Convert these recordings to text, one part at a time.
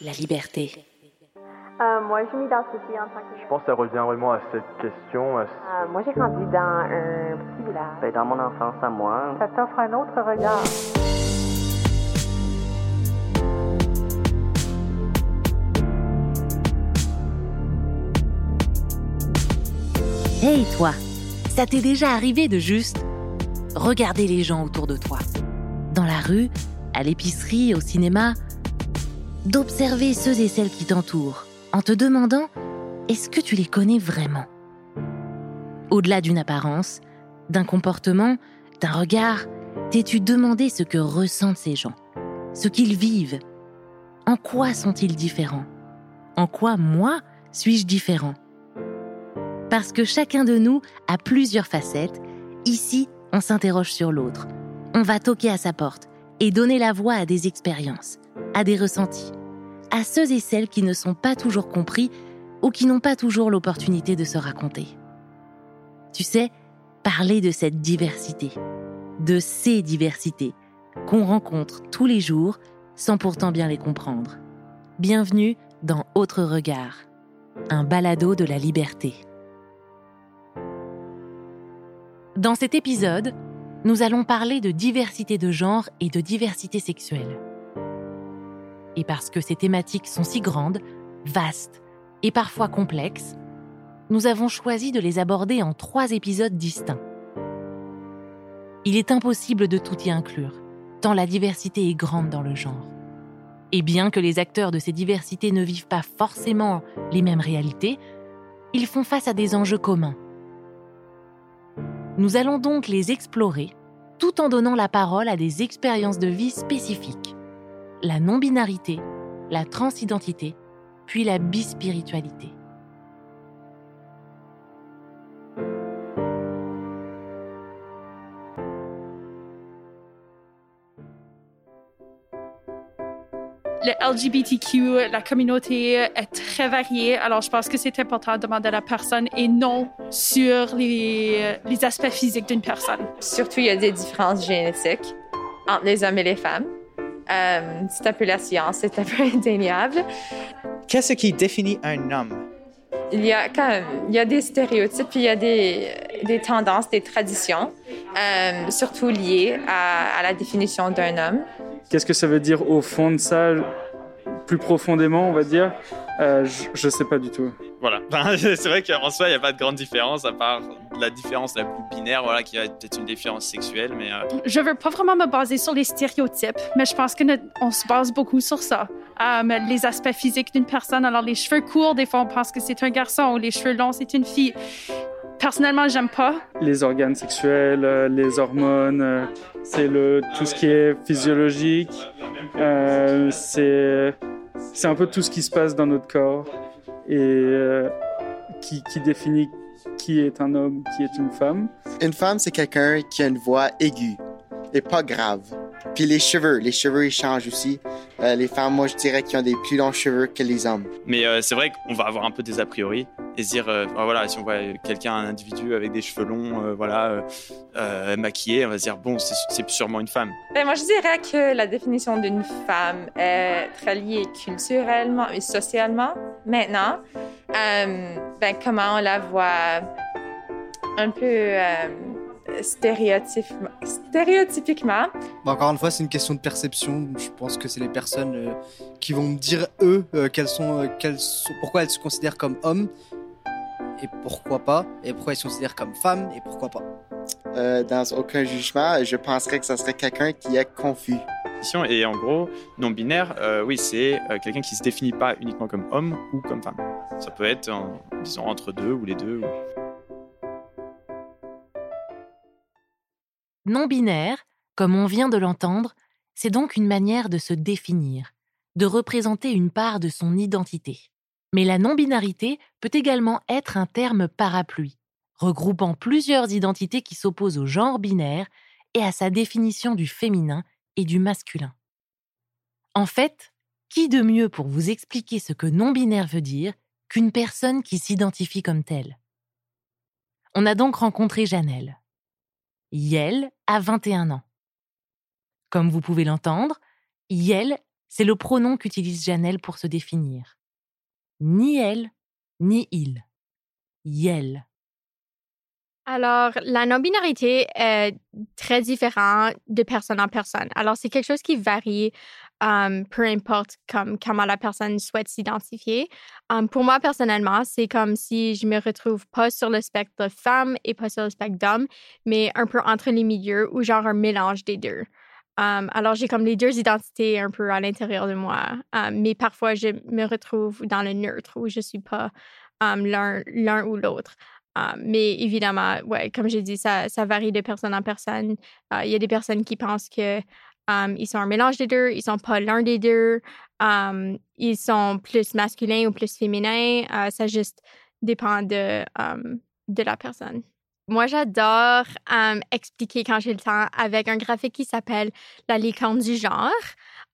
la liberté. Euh, moi, je m'identifie en tant que... Je pense que ça revient vraiment à cette question. à ce- Euh, moi, j'ai grandi dans un petit village. Ben, dans mon enfance à moi, Ça t'offre un autre regard. Hey toi, ça t'est déjà arrivé de juste regarder les gens autour de toi, dans la rue, à l'épicerie, au cinéma, d'observer ceux et celles qui t'entourent, en te demandant est-ce que tu les connais vraiment? Au-delà d'une apparence, d'un comportement, d'un regard, t'es-tu demandé ce que ressentent ces gens, ce qu'ils vivent? En quoi sont-ils différents? En quoi moi suis-je différent? Parce que chacun de nous a plusieurs facettes, ici, on s'interroge sur l'autre. On va toquer à sa porte et donner la voix à des expériences, à des ressentis, à ceux et celles qui ne sont pas toujours compris ou qui n'ont pas toujours l'opportunité de se raconter. Tu sais, parler de cette diversité, de ces diversités qu'on rencontre tous les jours sans pourtant bien les comprendre. Bienvenue dans Autre Regard, un balado de la liberté. Dans cet épisode, nous allons parler de diversité de genre et de diversité sexuelle. Et parce que ces thématiques sont si grandes, vastes et parfois complexes, nous avons choisi de les aborder en trois épisodes distincts. Il est impossible de tout y inclure, tant la diversité est grande dans le genre. Et bien que les acteurs de ces diversités ne vivent pas forcément les mêmes réalités, ils font face à des enjeux communs nous allons donc les explorer tout en donnant la parole à des expériences de vie spécifiques. La non-binarité, la transidentité, puis la bispiritualité. le LGBTQ, la communauté est très variée. Alors, je pense que c'est important de demander à la personne et non sur les, les aspects physiques d'une personne. Surtout, il y a des différences génétiques entre les hommes et les femmes. Euh, c'est un peu la science, c'est un peu indéniable. Qu'est-ce qui définit un homme? Il y a quand même, il y a des stéréotypes, puis il y a des, des tendances, des traditions, euh, surtout liées à, à la définition d'un homme. Qu'est-ce que ça veut dire au fond de ça, plus profondément, on va dire? Euh, Je ne sais pas du tout. Voilà. Ben, c'est vrai qu'en soi, il n'y a pas de grande différence, à part la différence la plus binaire, voilà, qui va être peut-être une différence sexuelle, mais... euh, Je veux pas vraiment me baser sur les stéréotypes, mais je pense que notre- on se base beaucoup sur ça. Euh, les aspects physiques d'une personne. Alors, les cheveux courts, des fois, on pense que c'est un garçon, ou les cheveux longs, c'est une fille. Personnellement, j'aime pas. Les organes sexuels, euh, les hormones, euh, c'est le tout ce qui est physiologique. euh, c'est c'est un peu tout ce qui se passe dans notre corps et euh, qui, qui définit qui est un homme, qui est une femme. Une femme, c'est quelqu'un qui a une voix aiguë et pas grave. Puis les cheveux, les cheveux, ils changent aussi. Euh, les femmes, moi, je dirais qu'ils ont des plus longs cheveux que les hommes. Mais euh, c'est vrai qu'on va avoir un peu des a priori et se dire, euh, ah, voilà, si on voit quelqu'un, un individu avec des cheveux longs, euh, voilà, euh, euh, maquillé, on va se dire, bon, c'est c'est sûrement une femme. Ben, moi, je dirais que la définition d'une femme est très liée culturellement et socialement. Maintenant, euh, ben, comment on la voit? Un peu stéréotypiquement. Bah, encore une fois, c'est une question de perception. Je pense que c'est les personnes euh, qui vont me dire, eux, euh, quelles sont, euh, quelles sont- pourquoi elles se considèrent comme hommes et pourquoi pas, et pourquoi elles se considèrent comme femmes et pourquoi pas. Euh, dans aucun jugement, je penserais que ça serait quelqu'un qui est confus. Et en gros, non-binaire, euh, oui, c'est euh, quelqu'un qui se définit pas uniquement comme homme ou comme femme. Ça peut être, en, disons, entre deux ou les deux. ou- Non-binaire, comme on vient de l'entendre, c'est donc une manière de se définir, de représenter une part de son identité. Mais la non-binarité peut également être un terme parapluie, regroupant plusieurs identités qui s'opposent au genre binaire et à sa définition du féminin et du masculin. En fait, qui de mieux pour vous expliquer ce que non-binaire veut dire qu'une personne qui s'identifie comme telle? On a donc rencontré Janelle. Yel a 21 ans. Comme vous pouvez l'entendre, Yel c'est le pronom qu'utilise Janelle pour se définir. Ni elle, ni il. Yel. Alors, la non-binarité est très différente de personne en personne. Alors, c'est quelque chose qui varie, peu importe comme, comment la personne souhaite s'identifier. Pour moi, personnellement, c'est comme si je me retrouve pas sur le spectre femme et pas sur le spectre d'homme, mais un peu entre les milieux ou genre un mélange des deux. Alors, j'ai comme les deux identités un peu à l'intérieur de moi, mais parfois, je me retrouve dans le neutre où je suis pas l'un ou l'autre. Mais évidemment, ouais, comme j'ai dit, ça, varie de personne en personne. Il y a des personnes qui pensent que ils sont un mélange des deux, ils sont pas l'un des deux, ils sont plus masculins ou plus féminins. Ah, ça juste dépend de, de la personne. Moi, j'adore expliquer quand j'ai le temps avec un graphique qui s'appelle la licorne du genre.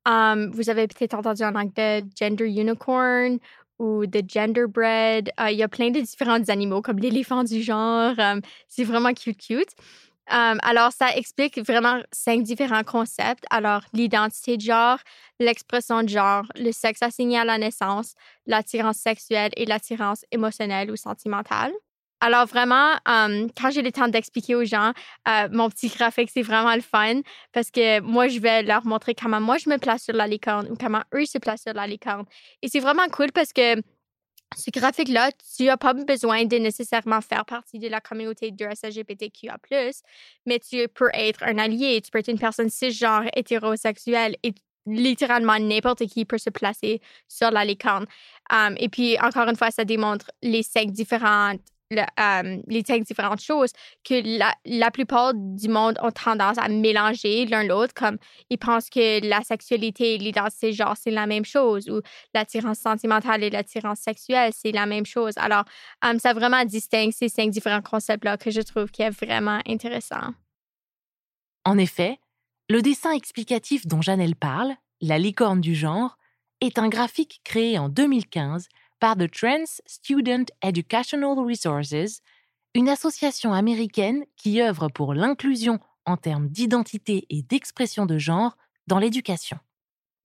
vous avez peut-être entendu en anglais Gender Unicorn ou de genderbread. Euh, il y a plein de différents animaux comme l'éléphant du genre. Euh, c'est vraiment cute, cute. Alors, ça explique vraiment cinq différents concepts. Alors, l'identité de genre, l'expression de genre, le sexe assigné à la naissance, l'attirance sexuelle et l'attirance émotionnelle ou sentimentale. Alors vraiment, quand j'ai le temps d'expliquer aux gens, mon petit graphique, c'est vraiment le fun parce que moi, je vais leur montrer comment moi, je me place sur la licorne ou comment eux se placent sur la licorne. Et c'est vraiment cool parce que ce graphique-là, tu n'as pas besoin de nécessairement faire partie de la communauté de SLGBTQA+, mais tu peux être un allié, tu peux être une personne cisgenre, hétérosexuelle et littéralement n'importe qui peut se placer sur la licorne. et puis, encore une fois, ça démontre les cinq différentes les cinq différentes choses que la, la, plupart du monde ont tendance à mélanger l'un l'autre, comme ils pensent que la sexualité et l'identité genre, c'est la même chose, ou l'attirance sentimentale et l'attirance sexuelle, c'est la même chose. Alors, ça vraiment distingue ces cinq différents concepts-là que je trouve qui est vraiment intéressant. En effet, le dessin explicatif dont Janelle parle, la licorne du genre, est un graphique créé en 2015 par The Trans Student Educational Resources, une association américaine qui œuvre pour l'inclusion en termes d'identité et d'expression de genre dans l'éducation.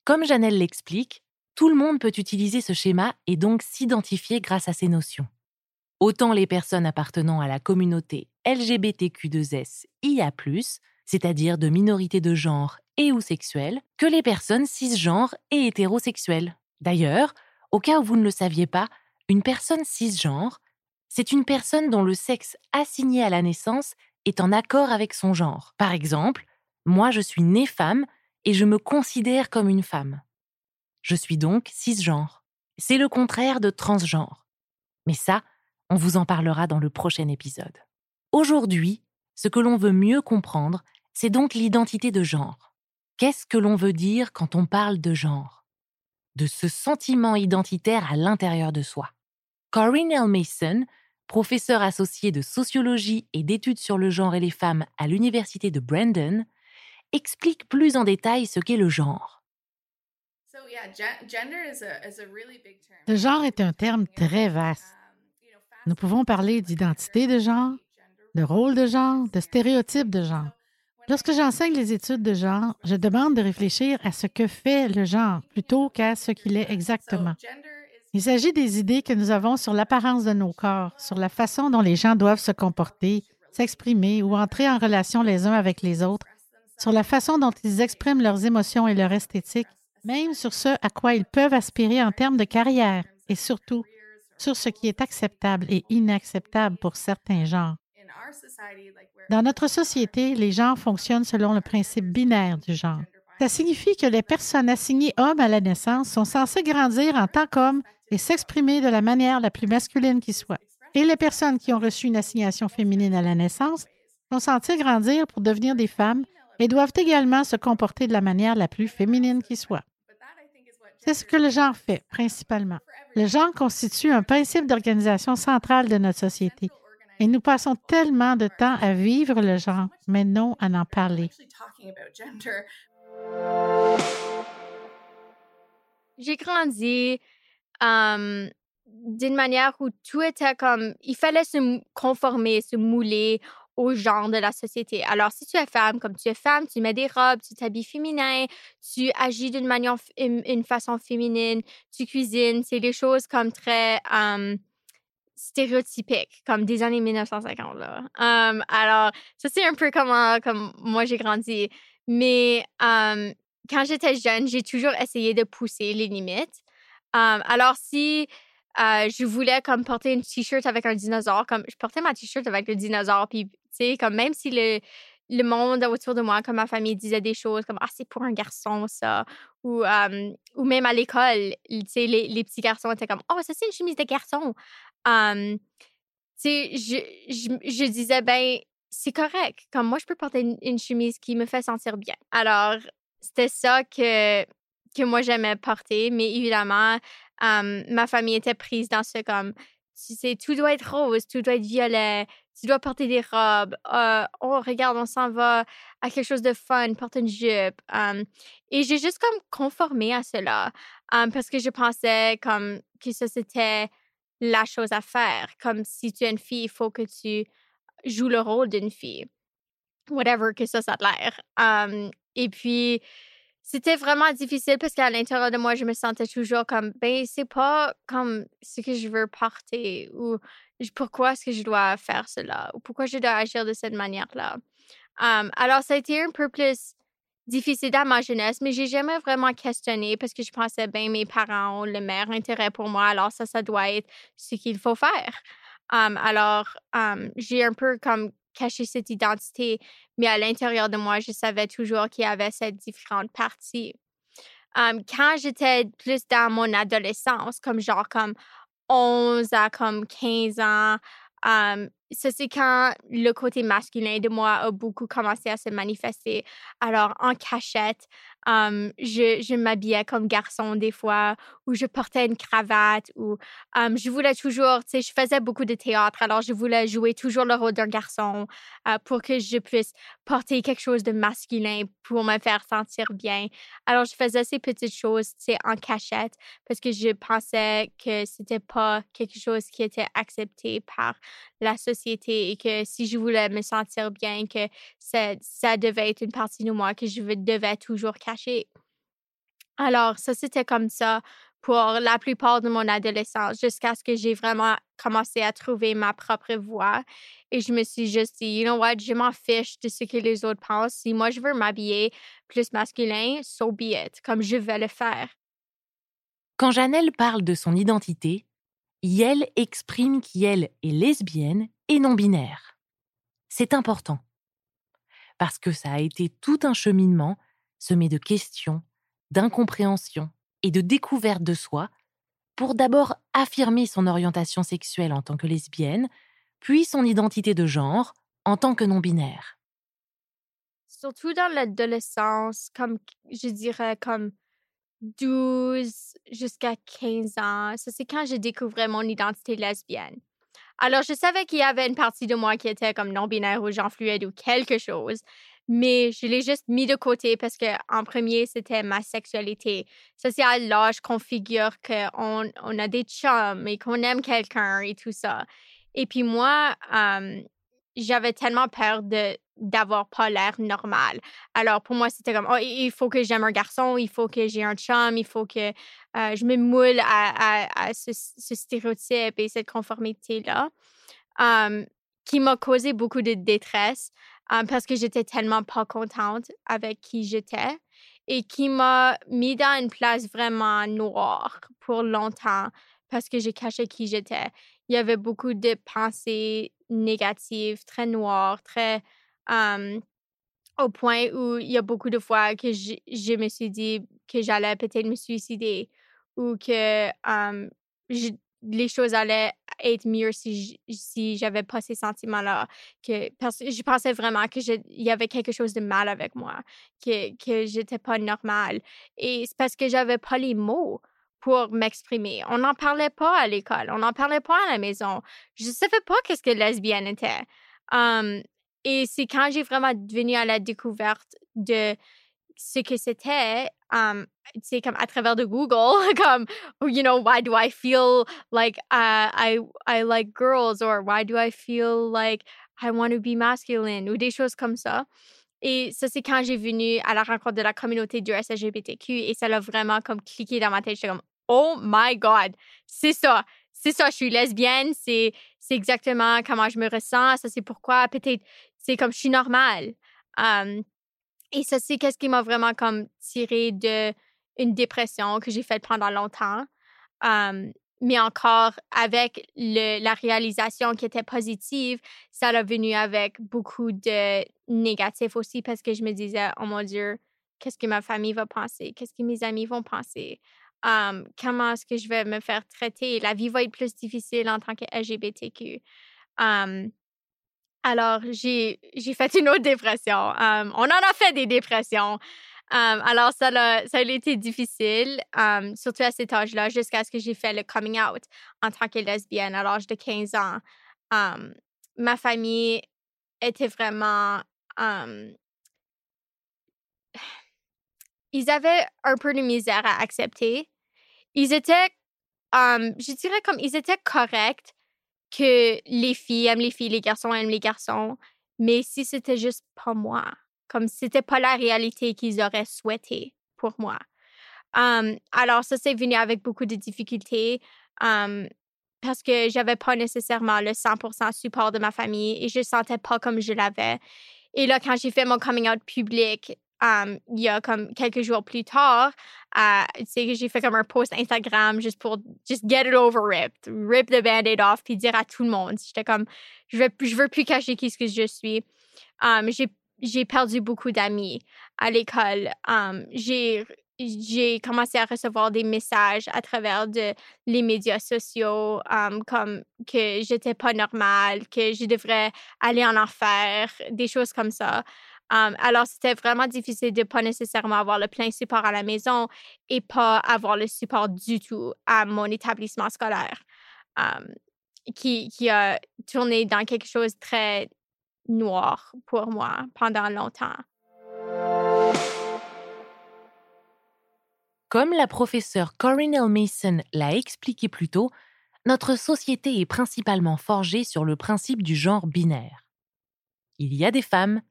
Comme Janelle l'explique, tout le monde peut utiliser ce schéma et donc s'identifier grâce à ces notions. Autant les personnes appartenant à la communauté LGBTQ2S IA+, c'est-à-dire de minorités de genre et ou sexuelles, que les personnes cisgenres et hétérosexuelles. D'ailleurs, au cas où vous ne le saviez pas, une personne cisgenre, c'est une personne dont le sexe assigné à la naissance est en accord avec son genre. Par exemple, moi je suis née femme et je me considère comme une femme. Je suis donc cisgenre. C'est le contraire de transgenre. Mais ça, on vous en parlera dans le prochain épisode. Aujourd'hui, ce que l'on veut mieux comprendre, c'est donc l'identité de genre. Qu'est-ce que l'on veut dire quand on parle de genre? De ce sentiment identitaire à l'intérieur de soi. Corinne L. Mason, professeure associée de sociologie et d'études sur le genre et les femmes à l'université de Brandon, explique plus en détail ce qu'est le genre. Le genre est un terme très vaste. Nous pouvons parler d'identité de genre, de rôle de genre, de stéréotypes de genre. Lorsque j'enseigne les études de genre, je demande de réfléchir à ce que fait le genre plutôt qu'à ce qu'il est exactement. Il s'agit des idées que nous avons sur l'apparence de nos corps, sur la façon dont les gens doivent se comporter, s'exprimer ou entrer en relation les uns avec les autres, sur la façon dont ils expriment leurs émotions et leur esthétique, même sur ce à quoi ils peuvent aspirer en termes de carrière et surtout sur ce qui est acceptable et inacceptable pour certains genres. Dans notre société, les genres fonctionnent selon le principe binaire du genre. Ça signifie que les personnes assignées hommes à la naissance sont censées grandir en tant qu'hommes et s'exprimer de la manière la plus masculine qui soit. Et les personnes qui ont reçu une assignation féminine à la naissance sont censées grandir pour devenir des femmes et doivent également se comporter de la manière la plus féminine qui soit. C'est ce que le genre fait, principalement. Le genre constitue un principe d'organisation central de notre société et nous passons tellement de temps à vivre le genre, mais non à en parler. J'ai grandi d'une manière où tout était comme, il fallait se conformer, se mouler au genre de la société. Alors, si tu es femme, comme tu es femme, tu mets des robes, tu t'habilles féminin, tu agis d'une manière, une façon féminine, tu cuisines, c'est des choses comme très stéréotypiques, comme des années 1950. Là. alors, ça, c'est un peu comment comme moi j'ai grandi. Mais quand j'étais jeune, j'ai toujours essayé de pousser les limites. alors, si je voulais comme porter une t-shirt avec un dinosaure, comme je portais ma t-shirt avec le dinosaure, puis tu sais, comme même si le, le monde autour de moi, comme ma famille disait des choses comme Ah, c'est pour un garçon, ça. Ou, ou même à l'école, tu sais, les, les, petits garçons étaient comme Oh, ça, c'est une chemise de garçon. tu sais, je, je, disais, ben, c'est correct. Comme moi, je peux porter une, une chemise qui me fait sentir bien. Alors, c'était ça que, que moi, j'aimais porter. Mais évidemment, ma famille était prise dans ce comme, tu sais, tout doit être rose, tout doit être violet, tu dois porter des robes. oh, regarde, on s'en va à quelque chose de fun, porte une jupe. et j'ai juste comme conformé à cela parce que je pensais comme que ça, c'était la chose à faire. Comme si tu es une fille, il faut que tu joues le rôle d'une fille. Whatever que ça, ça a l'air. et puis, c'était vraiment difficile parce qu'à l'intérieur de moi, je me sentais toujours comme, ben, c'est pas comme ce que je veux porter ou pourquoi est-ce que je dois faire cela ou pourquoi je dois agir de cette manière-là? alors, ça a été un peu plus difficile dans ma jeunesse, mais j'ai jamais vraiment questionné parce que je pensais, ben, mes parents ont le meilleur intérêt pour moi, alors ça, ça doit être ce qu'il faut faire. alors, j'ai un peu comme cacher cette identité, mais à l'intérieur de moi, je savais toujours qu'il y avait cette différente partie. quand j'étais plus dans mon adolescence, comme genre comme 11 à comme 15 ans, ça, c'est quand le côté masculin de moi a beaucoup commencé à se manifester. Alors, en cachette, je, m'habillais comme garçon des fois, ou je portais une cravate, ou je voulais toujours, tu sais, je faisais beaucoup de théâtre, alors je voulais jouer toujours le rôle d'un garçon pour que je puisse porter quelque chose de masculin pour me faire sentir bien. Alors, je faisais ces petites choses, tu sais, en cachette, parce que je pensais que c'était pas quelque chose qui était accepté par la société et que si je voulais me sentir bien, que ça, ça devait être une partie de moi que je devais toujours cacher. Alors, ça, c'était comme ça pour la plupart de mon adolescence, jusqu'à ce que j'ai vraiment commencé à trouver ma propre voix. Et je me suis juste dit, you know what, je m'en fiche de ce que les autres pensent. Si moi, je veux m'habiller plus masculin, so be it, comme je vais le faire. Quand Janelle parle de son identité, Yel exprime qu'elle est lesbienne et non binaire. C'est important. Parce que ça a été tout un cheminement semé de questions, d'incompréhension et de découverte de soi pour d'abord affirmer son orientation sexuelle en tant que lesbienne, puis son identité de genre en tant que non-binaire. Surtout dans l'adolescence, comme je dirais comme 12 jusqu'à 15 ans, ça c'est quand j'ai découvert mon identité lesbienne. Alors, je savais qu'il y avait une partie de moi qui était comme non-binaire ou genre fluide ou quelque chose, mais je l'ai juste mis de côté parce que en premier, c'était ma sexualité. Ça, c'est à l'âge qu'on figure qu'on on a des chums et qu'on aime quelqu'un et tout ça. Et puis moi, j'avais tellement peur de d'avoir pas l'air normal. Alors pour moi, c'était comme oh, il faut que j'aime un garçon, il faut que j'ai un chum, il faut que je me moule à, à, ce, stéréotype et cette conformité-là, qui m'a causé beaucoup de détresse parce que j'étais tellement pas contente avec qui j'étais et qui m'a mis dans une place vraiment noire pour longtemps parce que j'ai caché qui j'étais. Il y avait beaucoup de pensées négatives, très noires, très au point où il y a beaucoup de fois que je, me suis dit que j'allais peut-être me suicider ou que les choses allaient être mieux si si j'avais pas ces sentiments-là. Que, parce que je pensais vraiment qu'il y avait quelque chose de mal avec moi, que, que j'étais pas normale. Et c'est parce que j'avais pas les mots pour m'exprimer. On n'en parlait pas à l'école, on n'en parlait pas à la maison. Je savais pas qu'est-ce que lesbienne était. et c'est quand j'ai vraiment devenu à la découverte de ce que c'était, c'est comme à travers de Google, comme, you know, why do I feel like uh, I, I like girls or why do I feel like I want to be masculine ou des choses comme ça. Et ça, c'est quand j'ai venu à la rencontre de la communauté du SLGBTQ et ça l'a vraiment comme cliqué dans ma tête. J'étais comme, oh my God, c'est ça. C'est ça, je suis lesbienne, c'est, c'est exactement comment je me ressens. Ça, c'est pourquoi peut-être, c'est comme je suis normale. Et ça, c'est qu'est-ce qui m'a vraiment comme tiré de une dépression que j'ai faite pendant longtemps mais encore avec la réalisation qui était positive, ça a venu avec beaucoup de négatifs aussi parce que je me disais, oh mon Dieu, qu'est-ce que ma famille va penser? Qu'est-ce que mes amis vont penser? comment est-ce que je vais me faire traiter? La vie va être plus difficile en tant que LGBTQ. Alors, j'ai fait une autre dépression. on en a fait des dépressions alors, ça a, ça été difficile, surtout à cet âge-là, jusqu'à ce que j'ai fait le coming out en tant que lesbienne à l'âge de 15 ans. ma famille était vraiment... ils avaient un peu de misère à accepter. Ils étaient, je dirais comme, ils étaient corrects que les filles aiment les filles, les garçons aiment les garçons, mais si c'était juste pas moi, comme c'était pas la réalité qu'ils auraient souhaité pour moi. alors, ça, c'est venu avec beaucoup de difficultés parce que j'avais pas nécessairement le 100% support de ma famille et je sentais pas comme je l'avais. Et là, quand j'ai fait mon coming out public, il y a comme quelques jours plus tard, euh, que j'ai fait comme un post Instagram juste pour just get it over ripped, rip the band-aid off, puis dire à tout le monde. J'étais comme, je veux, je veux plus cacher qui ce que je suis. j'ai j'ai perdu beaucoup d'amis à l'école. j'ai j'ai commencé à recevoir des messages à travers les médias sociaux comme que j'étais pas normale, que je devrais aller en enfer, des choses comme ça. Alors, c'était vraiment difficile de pas nécessairement avoir le plein support à la maison et pas avoir le support du tout à mon établissement scolaire, qui, a tourné dans quelque chose de très noir pour moi pendant longtemps. Comme la professeure Corinne Mason l'a expliqué plus tôt, notre société est principalement forgée sur le principe du genre binaire. Il y a des femmes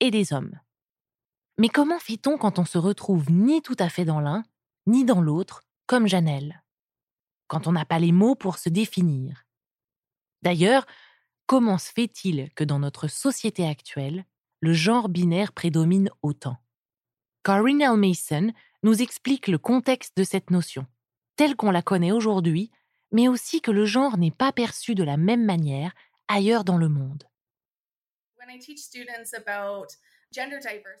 et des hommes. Mais comment fait-on quand on se retrouve ni tout à fait dans l'un, ni dans l'autre, comme Janelle? Quand on n'a pas les mots pour se définir. D'ailleurs, Comment se fait-il que dans notre société actuelle, le genre binaire prédomine autant? Corinne L. Mason nous explique le contexte de cette notion, telle qu'on la connaît aujourd'hui, mais aussi que le genre n'est pas perçu de la même manière ailleurs dans le monde.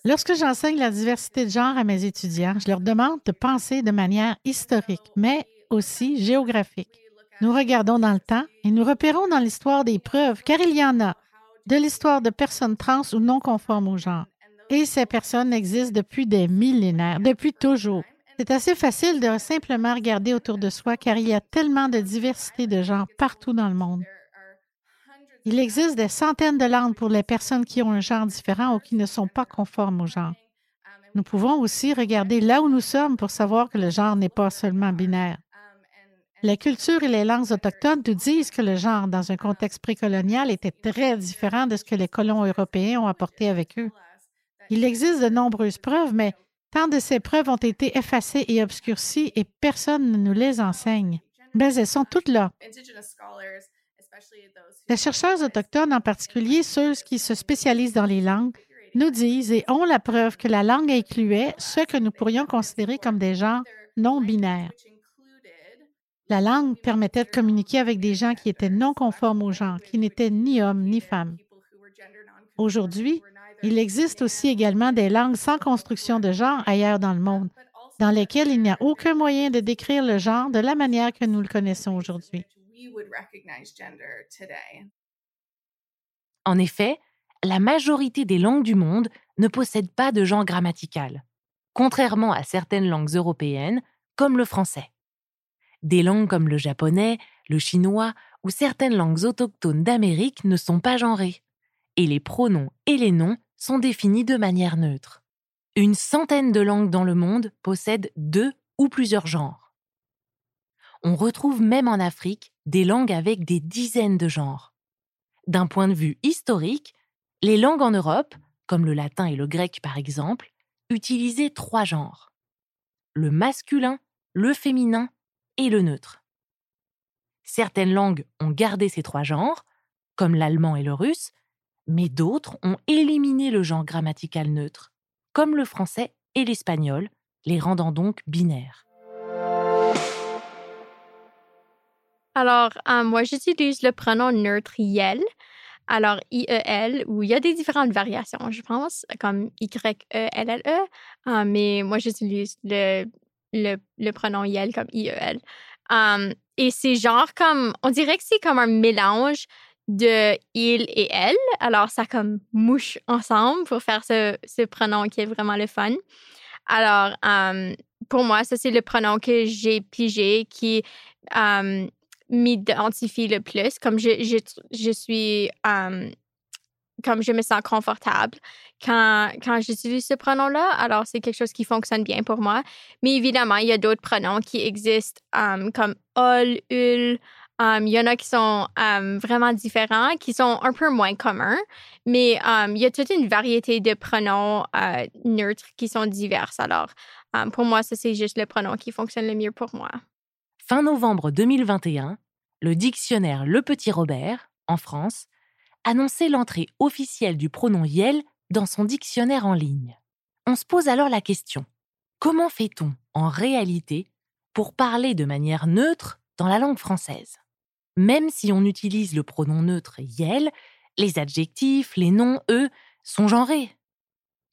Lorsque j'enseigne la diversité de genre à mes étudiants, je leur demande de penser de manière historique, mais aussi géographique. Nous regardons dans le temps et nous repérons dans l'histoire des preuves, car il y en a, de l'histoire de personnes trans ou non conformes au genre. Et ces personnes existent depuis des millénaires, depuis toujours. C'est assez facile de simplement regarder autour de soi car il y a tellement de diversité de genres partout dans le monde. Il existe des centaines de langues pour les personnes qui ont un genre différent ou qui ne sont pas conformes au genre. Nous pouvons aussi regarder là où nous sommes pour savoir que le genre n'est pas seulement binaire. La culture et les langues autochtones nous disent que le genre, dans un contexte précolonial, était très différent de ce que les colons européens ont apporté avec eux. Il existe de nombreuses preuves, mais tant de ces preuves ont été effacées et obscurcies et personne ne nous les enseigne. Mais elles sont toutes là. Les chercheurs autochtones, en particulier ceux qui se spécialisent dans les langues, nous disent et ont la preuve que la langue incluait ce que nous pourrions considérer comme des genres non binaires. La langue permettait de communiquer avec des gens qui étaient non conformes au genre, qui n'étaient ni hommes ni femmes. Aujourd'hui, il existe aussi également des langues sans construction de genre ailleurs dans le monde, dans lesquelles il n'y a aucun moyen de décrire le genre de la manière que nous le connaissons aujourd'hui. En effet, la majorité des langues du monde ne possèdent pas de genre grammatical, contrairement à certaines langues européennes, comme le français. Des langues comme le japonais, le chinois ou certaines langues autochtones d'Amérique ne sont pas genrées, et les pronoms et les noms sont définis de manière neutre. Une centaine de langues dans le monde possèdent deux ou plusieurs genres. On retrouve même en Afrique des langues avec des dizaines de genres. D'un point de vue historique, les langues en Europe, comme le latin et le grec par exemple, utilisaient trois genres. Le masculin, le féminin et le neutre. Certaines langues ont gardé ces trois genres, comme l'allemand et le russe, mais d'autres ont éliminé le genre grammatical neutre, comme le français et l'espagnol, les rendant donc binaires. Alors, euh, moi, j'utilise le pronom neutre yel. Alors, IEL, où il y a des différentes variations, je pense, comme YELLE, e, euh, mais moi, j'utilise le, le, le, pronom yel comme IEL. Um, et c'est genre comme, on dirait que c'est comme un mélange de il et elle. Alors, ça comme mouche ensemble pour faire ce, ce pronom qui est vraiment le fun. Alors, um, pour moi, ça, c'est le pronom que j'ai pigé qui um, m'identifie le plus. Comme je, je, je suis, comme je me sens confortable quand, quand j'utilise ce pronom-là. Alors, c'est quelque chose qui fonctionne bien pour moi. Mais évidemment, il y a d'autres pronoms qui existent comme ol, ul. il y en a qui sont vraiment différents, qui sont un peu moins communs, mais il y a toute une variété de pronoms neutres qui sont divers. Alors, pour moi, ça, c'est juste le pronom qui fonctionne le mieux pour moi. Fin novembre 2021, le dictionnaire Le Petit Robert, en France, annonçait l'entrée officielle du pronom Yel dans son dictionnaire en ligne. On se pose alors la question comment fait-on en réalité pour parler de manière neutre dans la langue française? Même si on utilise le pronom neutre Yel, les adjectifs, les noms, eux, sont genrés.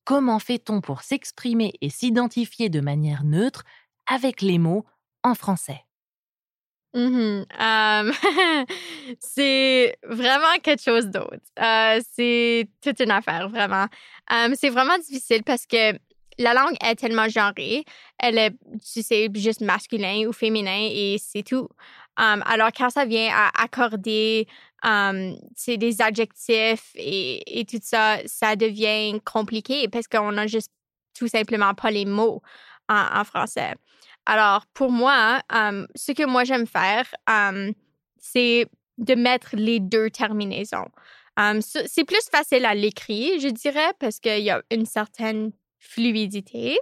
Comment fait-on pour s'exprimer et s'identifier de manière neutre avec les mots en français? Mmh c'est vraiment quelque chose d'autre. Euh, c'est toute une affaire, vraiment. c'est vraiment difficile parce que la langue est tellement genrée. Elle est, tu sais, juste masculin ou féminin et c'est tout. alors, quand ça vient à accorder c'est des adjectifs et, et, tout ça, ça devient compliqué parce qu'on a juste tout simplement pas les mots en français. Alors, pour moi, ce que moi j'aime faire, c'est de mettre les deux terminaisons. c'est plus facile à l'écrit, je dirais, parce qu'il y a une certaine fluidité.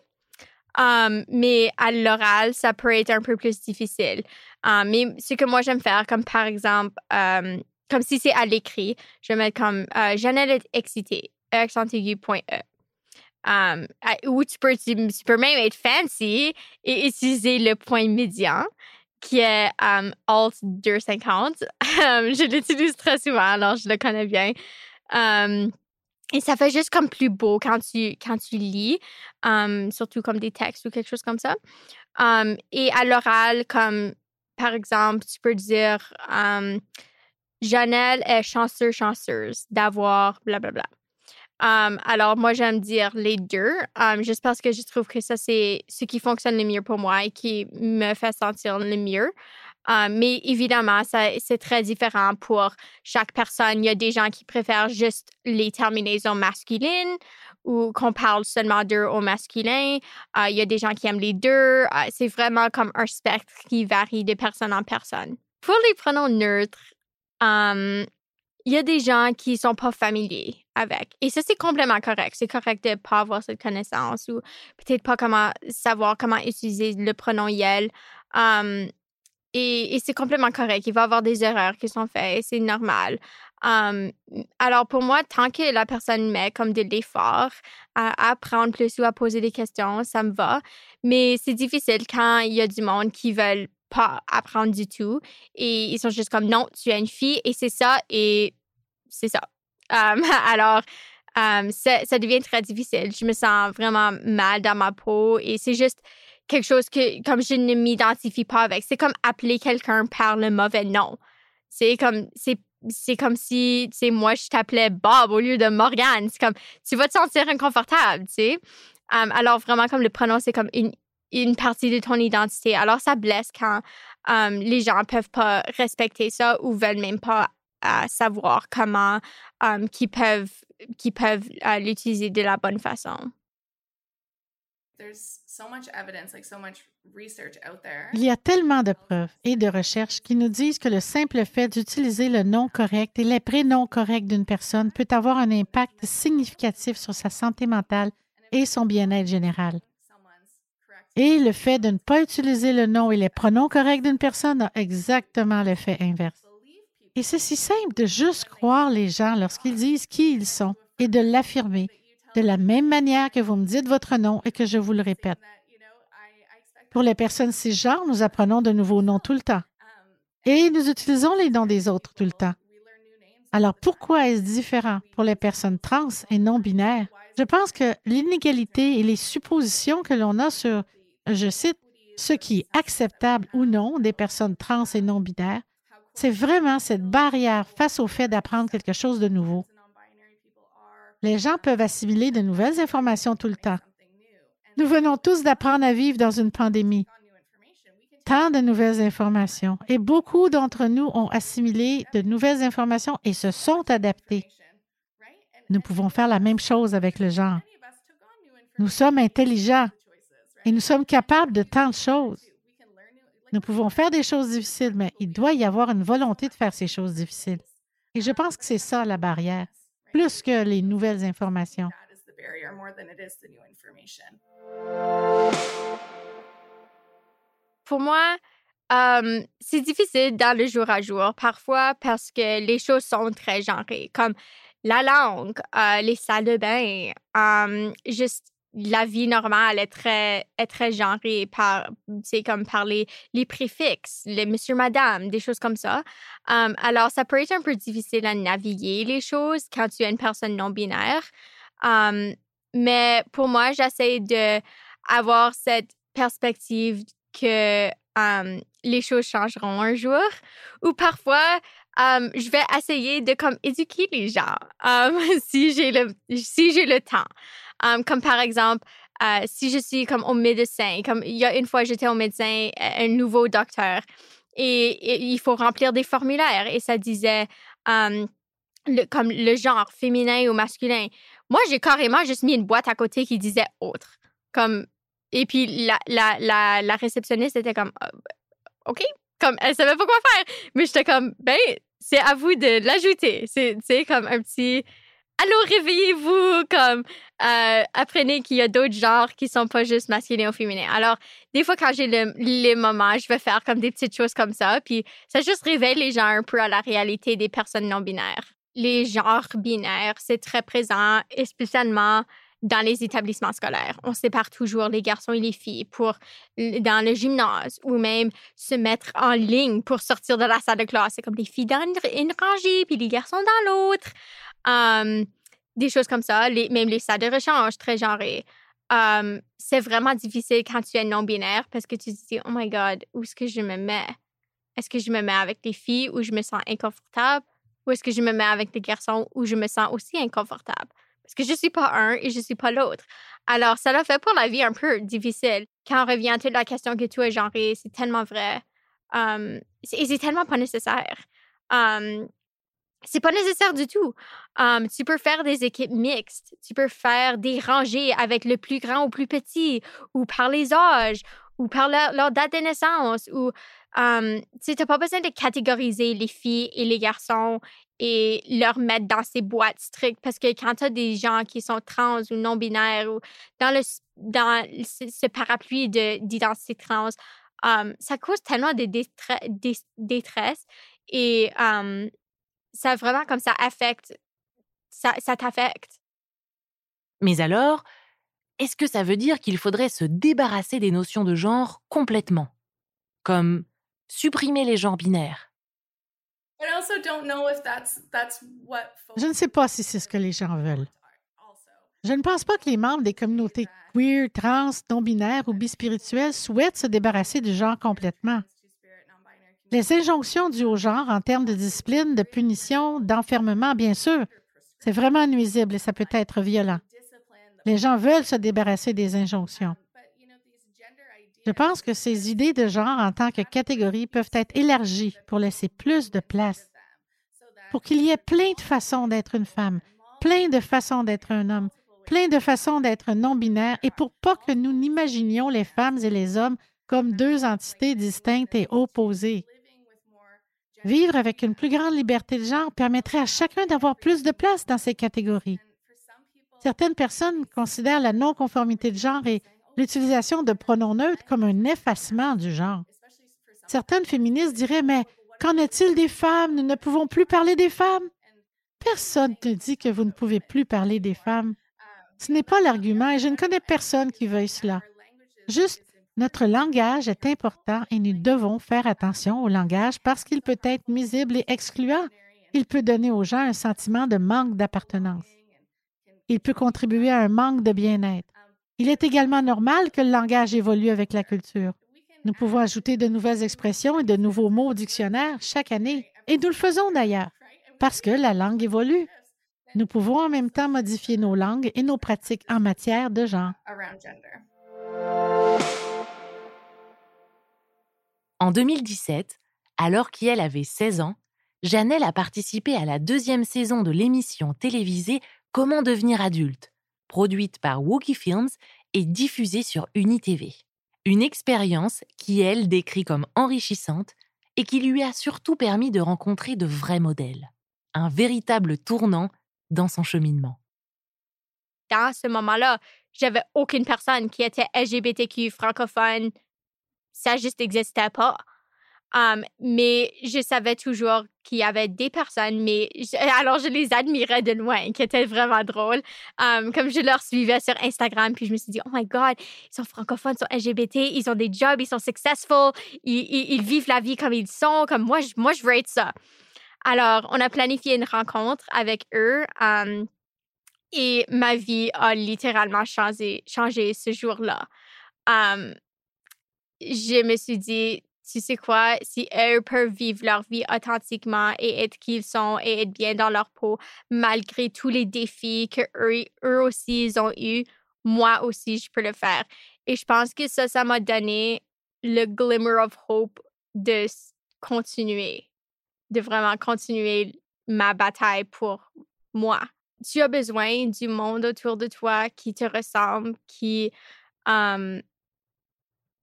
mais à l'oral, ça peut être un peu plus difficile. mais ce que moi j'aime faire, comme par exemple, comme si c'est à l'écrit, je vais mettre comme euh, Janelle est excitée. Um, tu peux, tu, peux, même être fancy et utiliser le point médian qui est um, Alt 250. Um, je l'utilise très souvent, alors je le connais bien. et ça fait juste comme plus beau quand tu, quand tu lis, surtout comme des textes ou quelque chose comme ça. et à l'oral, comme par exemple, tu peux dire Janelle est chanceuse, chanceuse d'avoir blablabla alors, moi, j'aime dire les deux, juste parce que je trouve que ça, c'est ce qui fonctionne le mieux pour moi et qui me fait sentir le mieux. mais évidemment, c'est très différent pour chaque personne. Il y a des gens qui préfèrent juste les terminaisons masculines ou qu'on parle seulement d'eux au masculin. il y a des gens qui aiment les deux. c'est vraiment comme un spectre qui varie de personne en personne. Pour les pronoms neutres, il y a des gens qui sont pas familiers avec. Et ça, c'est complètement correct. C'est correct de ne pas avoir cette connaissance ou peut-être pas comment savoir comment utiliser le pronom yel. et, c'est complètement correct. Il va y avoir des erreurs qui sont faites. C'est normal. alors, pour moi, tant que la personne met comme de l'effort à apprendre plus ou à poser des questions, ça me va. Mais c'est difficile quand il y a du monde qui veulent pas apprendre du tout et ils sont juste comme non, tu es une fille et c'est ça et c'est ça. alors, ça, devient très difficile. Je me sens vraiment mal dans ma peau et c'est juste quelque chose que, comme je ne m'identifie pas avec, c'est comme appeler quelqu'un par le mauvais nom. C'est comme, c'est c'est comme si, tu moi, je t'appelais Bob au lieu de Morgan. C'est comme, tu vas te sentir inconfortable, tu sais. alors, vraiment, comme le pronom, c'est comme une, une partie de ton identité. Alors, ça blesse quand les gens peuvent pas respecter ça ou veulent même pas à savoir comment um, qui peuvent, qui peuvent uh, l'utiliser de la bonne façon. Il y a tellement de preuves et de recherches qui nous disent que le simple fait d'utiliser le nom correct et les prénoms corrects d'une personne peut avoir un impact significatif sur sa santé mentale et son bien-être général. Et le fait de ne pas utiliser le nom et les pronoms corrects d'une personne a exactement l'effet inverse. Et c'est si simple de juste croire les gens lorsqu'ils disent qui ils sont et de l'affirmer de la même manière que vous me dites votre nom et que je vous le répète. Pour les personnes cisgenres, nous apprenons de nouveaux noms tout le temps. Et nous utilisons les noms des autres tout le temps. Alors pourquoi est-ce différent pour les personnes trans et non binaires? Je pense que l'inégalité et les suppositions que l'on a sur, je cite, ce qui est acceptable ou non des personnes trans et non binaires, c'est vraiment cette barrière face au fait d'apprendre quelque chose de nouveau. Les gens peuvent assimiler de nouvelles informations tout le temps. Nous venons tous d'apprendre à vivre dans une pandémie. Tant de nouvelles informations. Et beaucoup d'entre nous ont assimilé de nouvelles informations et se sont adaptés. Nous pouvons faire la même chose avec le genre. Nous sommes intelligents et nous sommes capables de tant de choses. Nous pouvons faire des choses difficiles, mais il doit y avoir une volonté de faire ces choses difficiles. Et je pense que c'est ça la barrière plus que les nouvelles informations. Pour moi, c'est difficile dans le jour à jour, parfois parce que les choses sont très genrées, comme la langue, euh, les salles de bain, juste la vie normale est très, est très genrée par, c'est comme par les, préfixes, les monsieur, madame, des choses comme ça. alors, ça peut être un peu difficile à naviguer les choses quand tu es une personne non binaire. mais pour moi, j'essaie de avoir cette perspective que les choses changeront un jour ou parfois je vais essayer de comme éduquer les gens si j'ai le si j'ai le temps comme par exemple, euh, si je suis comme au médecin, comme il y a une fois j'étais au médecin, un nouveau docteur, et, il faut remplir des formulaires et ça disait le, comme le genre féminin ou masculin. Moi, j'ai carrément juste mis une boîte à côté qui disait autre. Comme, et puis la, la, la, la réceptionniste était comme, «Ah, OK, comme elle savait pas quoi faire. Mais j'étais comme, ben, c'est à vous de l'ajouter. C'est comme un petit allô, réveillez-vous, comme euh, apprenez qu'il y a d'autres genres qui sont pas juste masculins ou féminins. Alors, des fois, quand j'ai le, les moments, je vais faire comme des petites choses comme ça, puis ça juste révèle les gens un peu à la réalité des personnes non binaires. Les genres binaires, c'est très présent, spécialement dans les établissements scolaires. On sépare toujours les garçons et les filles pour dans le gymnase ou même se mettre en ligne pour sortir de la salle de classe. C'est comme les filles dans une rangée puis les garçons dans l'autre des choses comme ça, même les salles de rechange très genrées. c'est vraiment difficile quand tu es non-binaire parce que tu te dis, oh my God, où est-ce que je me mets? Est-ce que je me mets avec les filles où je me sens inconfortable? Ou est-ce que je me mets avec les garçons où je me sens aussi inconfortable? Parce que je ne suis pas un et je ne suis pas l'autre. Alors, ça l'a fait pour la vie un peu difficile. Quand on revient à la question que tout est genré, c'est tellement vrai. et c'est tellement pas nécessaire c'est pas nécessaire du tout. tu peux faire des équipes mixtes. Tu peux faire des rangées avec le plus grand ou plus petit, ou par les âges, ou par leur, date de naissance. Ou tu n'as pas besoin de catégoriser les filles et les garçons et leur mettre dans ces boîtes strictes parce que quand tu as des gens qui sont trans ou non binaires ou dans le dans ce parapluie d'identité trans, ça cause tellement de détresse ça vraiment comme ça affecte, ça, ça t'affecte? Mais alors, est-ce que ça veut dire qu'il faudrait se débarrasser des notions de genre complètement? Comme supprimer les genres binaires? Je ne sais pas si c'est ce que les gens veulent. Je ne pense pas que les membres des communautés queer, trans, non-binaires ou bispirituels souhaitent se débarrasser du genre complètement. Les injonctions dues au genre en termes de discipline, de punition, d'enfermement, bien sûr, c'est vraiment nuisible et ça peut être violent. Les gens veulent se débarrasser des injonctions. Je pense que ces idées de genre en tant que catégorie peuvent être élargies pour laisser plus de place, pour qu'il y ait plein de façons d'être une femme, plein de façons d'être un homme, plein de façons d'être non-binaires et pour pas que nous n'imaginions les femmes et les hommes comme deux entités distinctes et opposées. Vivre avec une plus grande liberté de genre permettrait à chacun d'avoir plus de place dans ces catégories. Certaines personnes considèrent la non-conformité de genre et l'utilisation de pronoms neutres comme un effacement du genre. Certaines féministes diraient, mais qu'en est-il des femmes? Nous ne pouvons plus parler des femmes. Personne ne dit que vous ne pouvez plus parler des femmes. Ce n'est pas l'argument et je ne connais personne qui veuille cela. Juste, notre langage est important et nous devons faire attention au langage parce qu'il peut être nuisible et excluant. Il peut donner aux gens un sentiment de manque d'appartenance. Il peut contribuer à un manque de bien-être. Il est également normal que le langage évolue avec la culture. Nous pouvons ajouter de nouvelles expressions et de nouveaux mots au dictionnaire chaque année, et nous le faisons d'ailleurs, parce que la langue évolue. Nous pouvons en même temps modifier nos langues et nos pratiques en matière de genre. En 2017, alors qu'elle avait 16 ans, Janelle a participé à la deuxième saison de l'émission télévisée Comment devenir adulte, produite par Wookie Films et diffusée sur UniTV. Une expérience qui, elle, décrit comme enrichissante et qui lui a surtout permis de rencontrer de vrais modèles. Un véritable tournant dans son cheminement. Dans ce moment-là, j'avais aucune personne qui était LGBTQ francophone. Ça juste n'existait pas. Mais je savais toujours qu'il y avait des personnes, mais alors je les admirais de loin, qui étaient vraiment drôles. Um, comme je leur suivais sur Instagram, puis je me suis dit, oh my God, ils sont francophones, ils sont LGBT, ils ont des jobs, ils sont successful, ils, vivent la vie comme ils sont, comme moi, je, moi, je veux être ça. Alors, on a planifié une rencontre avec eux. Et ma vie a littéralement changé, changé ce jour-là. Je me suis dit, tu sais quoi, si eux peuvent vivre leur vie authentiquement et être qui ils sont et être bien dans leur peau, malgré tous les défis que eux, aussi ils ont eu, moi aussi je peux le faire. Et je pense que ça, ça m'a donné le glimmer of hope de continuer, de vraiment continuer ma bataille pour moi. Tu as besoin du monde autour de toi qui te ressemble, qui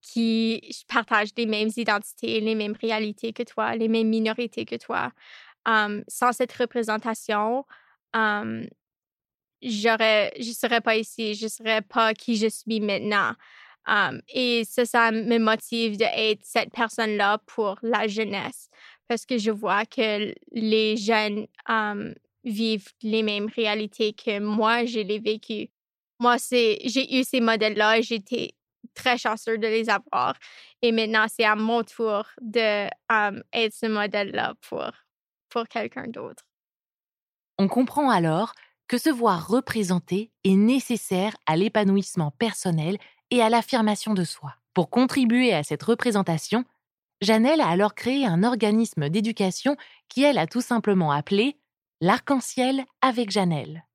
qui partagent les mêmes identités, les mêmes réalités que toi, les mêmes minorités que toi. sans cette représentation, j'aurais, je ne serais pas ici, je ne serais pas qui je suis maintenant. et ça, ça me motive d'être cette personne-là pour la jeunesse parce que je vois que les jeunes vivent les mêmes réalités que moi, je l'ai vécu. Moi, j'ai eu ces modèles-là, j'étais très chanceux de les avoir. Et maintenant, c'est à mon tour de être ce modèle-là pour, pour quelqu'un d'autre. On comprend alors que se voir représenté est nécessaire à l'épanouissement personnel et à l'affirmation de soi. Pour contribuer à cette représentation, Janelle a alors créé un organisme d'éducation qui elle a tout simplement appelé l'Arc-en-Ciel avec Janelle.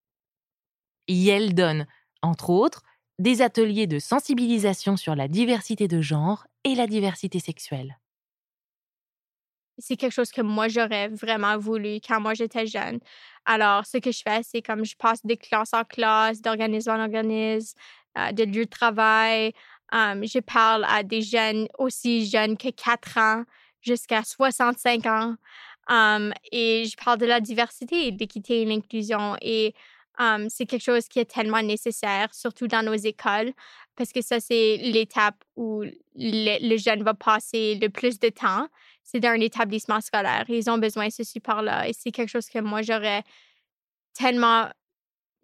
Y elle donne, entre autres, des ateliers de sensibilisation sur la diversité de genre et la diversité sexuelle. C'est quelque chose que moi, j'aurais vraiment voulu quand moi, j'étais jeune. Alors, ce que je fais, c'est comme je passe de classe en classe, d'organisme en organisme, euh, de lieu de travail. je parle à des jeunes aussi jeunes que 4 ans jusqu'à 65 ans. et je parle de la diversité, de l'équité et l'inclusion. Et c'est quelque chose qui est tellement nécessaire, surtout dans nos écoles, parce que ça, c'est l'étape où le, jeune va passer le plus de temps. C'est dans un établissement scolaire. Ils ont besoin de ce support-là. Et c'est quelque chose que moi, j'aurais tellement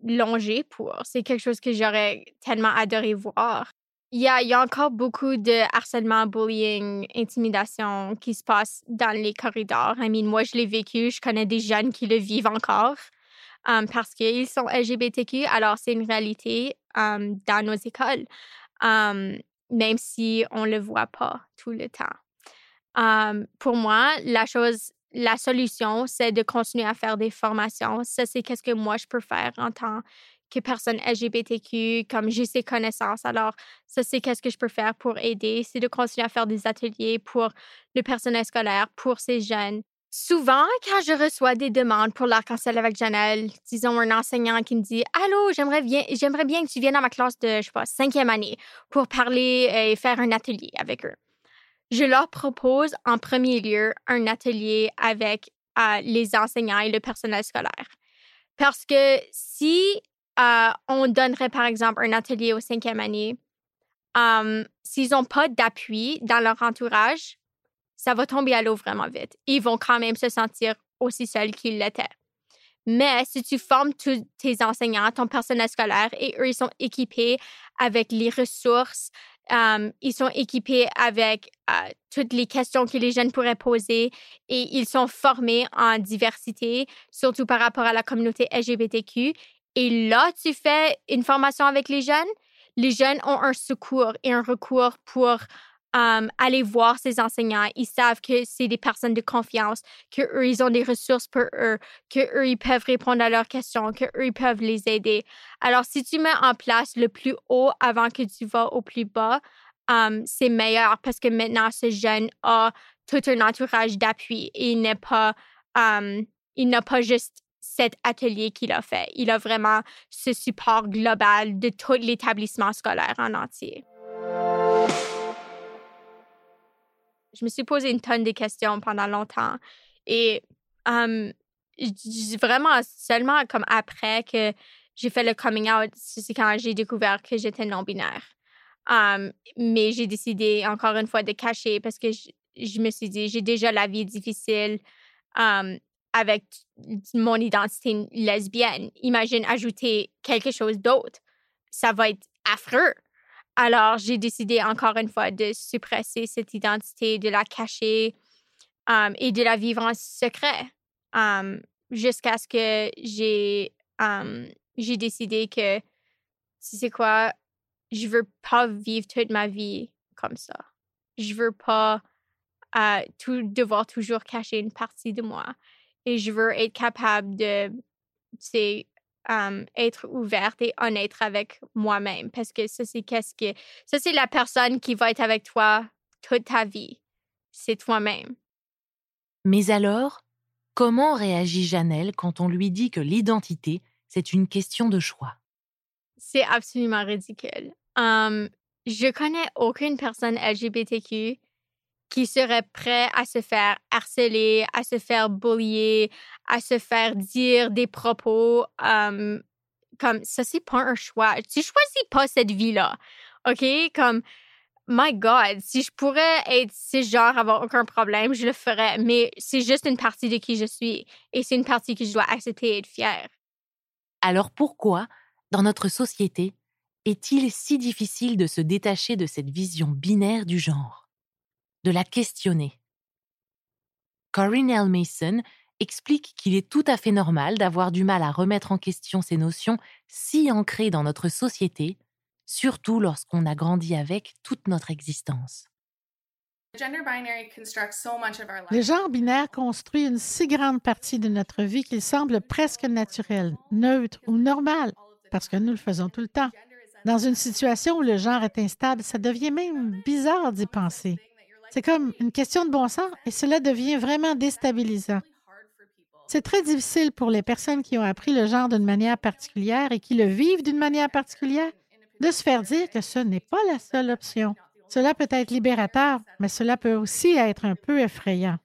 longé pour. C'est quelque chose que j'aurais tellement adoré voir. Il y, a, il y a encore beaucoup de harcèlement, bullying, intimidation qui se passe dans les corridors. I mean, moi, je l'ai vécu. Je connais des jeunes qui le vivent encore parce qu'ils sont LGBTQ. Alors, c'est une réalité dans nos écoles, même si on ne le voit pas tout le temps. pour moi, la chose, la solution, c'est de continuer à faire des formations. Ça, c'est qu'est-ce que moi, je peux faire en tant que personne LGBTQ, comme j'ai ces connaissances. Alors, ça, c'est qu'est-ce que je peux faire pour aider? C'est de continuer à faire des ateliers pour le personnel scolaire, pour ces jeunes, souvent, quand je reçois des demandes pour l'arc-en-ciel avec Janelle, disons un enseignant qui me dit Allô, j'aimerais bien, que tu viennes à ma classe de, je sais pas, cinquième année pour parler et faire un atelier avec eux. Je leur propose en premier lieu un atelier avec euh, les enseignants et le personnel scolaire. Parce que si euh, on donnerait, par exemple, un atelier aux cinquième année, s'ils n'ont pas d'appui dans leur entourage, ça va tomber à l'eau vraiment vite. Ils vont quand même se sentir aussi seuls qu'ils l'étaient. Mais si tu formes tous tes enseignants, ton personnel scolaire, et eux, ils sont équipés avec les ressources, ils sont équipés avec euh, toutes les questions que les jeunes pourraient poser et ils sont formés en diversité, surtout par rapport à la communauté LGBTQ. Et là, tu fais une formation avec les jeunes. Les jeunes ont un secours et un recours pour aller voir ces enseignants. Ils savent que c'est des personnes de confiance, qu'eux, ils ont des ressources pour eux, qu'eux, ils peuvent répondre à leurs questions, qu'eux, ils peuvent les aider. Alors, si tu mets en place le plus haut avant que tu vas au plus bas, c'est meilleur parce que maintenant, ce jeune a tout un entourage d'appui et il n'est pas, il n'a pas juste cet atelier qu'il a fait. Il a vraiment ce support global de tout l'établissement scolaire en entier. Je me suis posé une tonne de questions pendant longtemps. Et vraiment seulement comme après que j'ai fait le coming out, c'est quand j'ai découvert que j'étais non-binaire. mais j'ai décidé encore une fois de cacher parce que je, me suis dit, j'ai déjà la vie difficile avec mon identité lesbienne. Imagine ajouter quelque chose d'autre. Ça va être affreux. Alors, j'ai décidé encore une fois de suppresser cette identité, de la cacher et de la vivre en secret jusqu'à ce que j'ai j'ai décidé que, tu sais quoi, je veux pas vivre toute ma vie comme ça. Je veux pas tout, devoir toujours cacher une partie de moi. Et je veux être capable de, tu être ouverte et honnête avec moi-même parce que ça c'est qu'est-ce que ça c'est la personne qui va être avec toi toute ta vie. C'est toi-même. Mais alors comment réagit Janelle quand on lui dit que l'identité c'est une question de choix? C'est absolument ridicule. Je connais aucune personne LGBTQ qui serait prêt à se faire harceler, à se faire bullier, à se faire dire des propos comme ça, c'est pas un choix. Tu choisis pas cette vie-là. OK? Comme, my God, si je pourrais être ce genre, avoir aucun problème, je le ferais. Mais c'est juste une partie de qui je suis et c'est une partie que je dois accepter et être fière. Alors pourquoi, dans notre société, est-il si difficile de se détacher de cette vision binaire du genre? De la questionner. Corinne L. Mason explique qu'il est tout à fait normal d'avoir du mal à remettre en question ces notions si ancrées dans notre société, surtout lorsqu'on a grandi avec toute notre existence. Le genre binaire construit une si grande partie de notre vie qu'il semble presque naturel, neutre ou normal, parce que nous le faisons tout le temps. Dans une situation où le genre est instable, ça devient même bizarre d'y penser. C'est comme une question de bon sens et cela devient vraiment déstabilisant. C'est très difficile pour les personnes qui ont appris le genre d'une manière particulière et qui le vivent d'une manière particulière de se faire dire que ce n'est pas la seule option. Cela peut être libérateur, mais cela peut aussi être un peu effrayant.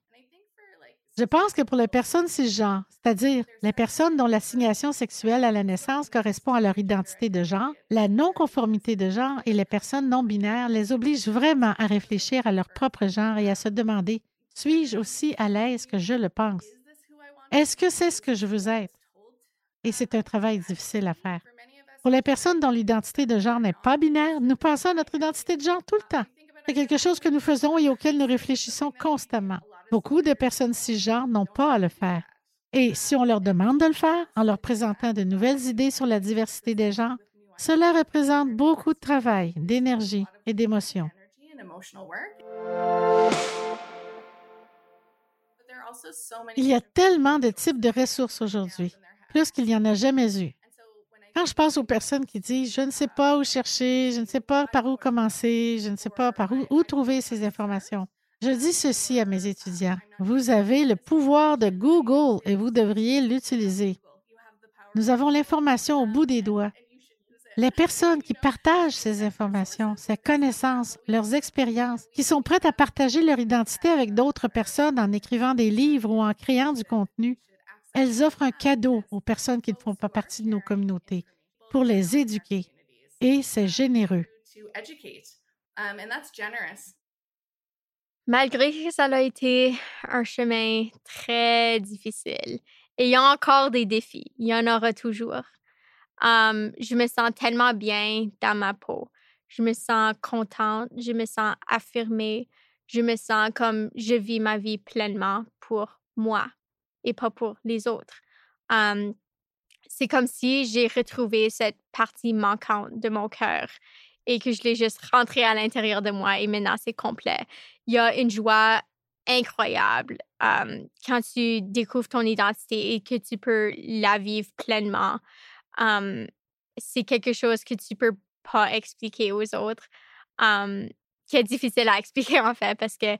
Je pense que pour les personnes cisgenres, c'est-à-dire les personnes dont l'assignation sexuelle à la naissance correspond à leur identité de genre, la non-conformité de genre et les personnes non binaires les obligent vraiment à réfléchir à leur propre genre et à se demander suis-je aussi à l'aise que je le pense? Est-ce que c'est ce que je veux être? Et c'est un travail difficile à faire. Pour les personnes dont l'identité de genre n'est pas binaire, nous pensons à notre identité de genre tout le temps. C'est quelque chose que nous faisons et auquel nous réfléchissons constamment. Beaucoup de personnes cisgenres n'ont pas à le faire. Et si on leur demande de le faire en leur présentant de nouvelles idées sur la diversité des genres, cela représente beaucoup de travail, d'énergie et d'émotion. Il y a tellement de types de ressources aujourd'hui, plus qu'il n'y en a jamais eu. Quand je pense aux personnes qui disent je ne sais pas où chercher, je ne sais pas par où commencer, je ne sais pas par où, où trouver ces informations, Je dis ceci à mes étudiants. Vous avez le pouvoir de Google et vous devriez l'utiliser. Nous avons l'information au bout des doigts. Les personnes qui partagent ces informations, ces connaissances, leurs expériences, qui sont prêtes à partager leur identité avec d'autres personnes en écrivant des livres ou en créant du contenu, elles offrent un cadeau aux personnes qui ne font pas partie de nos communautés pour les éduquer. Et c'est généreux. Malgré que ça a été un chemin très difficile, et il y a encore des défis, il y en aura toujours. je me sens tellement bien dans ma peau. Je me sens contente, je me sens affirmée, je me sens comme je vis ma vie pleinement pour moi et pas pour les autres. c'est comme si j'ai retrouvé cette partie manquante de mon cœur et que je l'ai juste rentrée à l'intérieur de moi et maintenant c'est complet. Il y a une joie incroyable quand tu découvres ton identité et que tu peux la vivre pleinement. c'est quelque chose que tu peux pas expliquer aux autres, qui est difficile à expliquer en fait parce que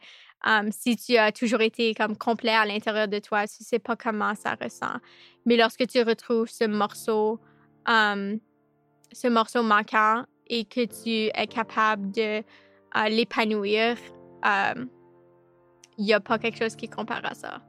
si tu as toujours été comme complet à l'intérieur de toi, tu sais pas comment ça ressent. Mais lorsque tu retrouves ce morceau, ce morceau manquant et que tu es capable de l'épanouir, il n'y a pas quelque chose qui compare à ça.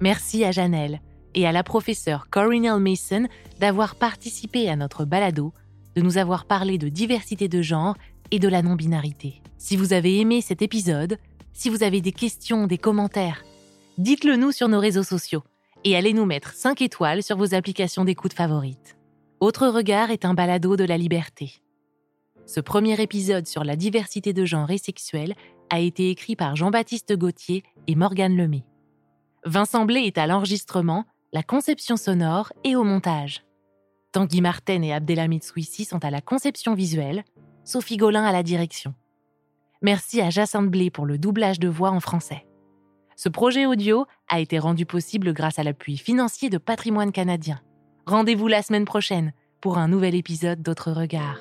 Merci à Janelle et à la professeure Corinne Mason d'avoir participé à notre balado, de nous avoir parlé de diversité de genre et de la non-binarité. Si vous avez aimé cet épisode, si vous avez des questions, des commentaires, dites-le nous sur nos réseaux sociaux et allez nous mettre 5 étoiles sur vos applications d'écoute favorites. Autre regard est un balado de la liberté. Ce premier épisode sur la diversité de genre et sexuelle a été écrit par Jean-Baptiste Gauthier et Morgane Lemay. Vincent Blé est à l'enregistrement, la conception sonore et au montage. Tanguy Martin et Abdelhamid Souissi sont à la conception visuelle, Sophie Golin à la direction. Merci à Jacinthe Blé pour le doublage de voix en français. Ce projet audio a été rendu possible grâce à l'appui financier de Patrimoine canadien. Rendez-vous la semaine prochaine pour un nouvel épisode d'Autre Regard.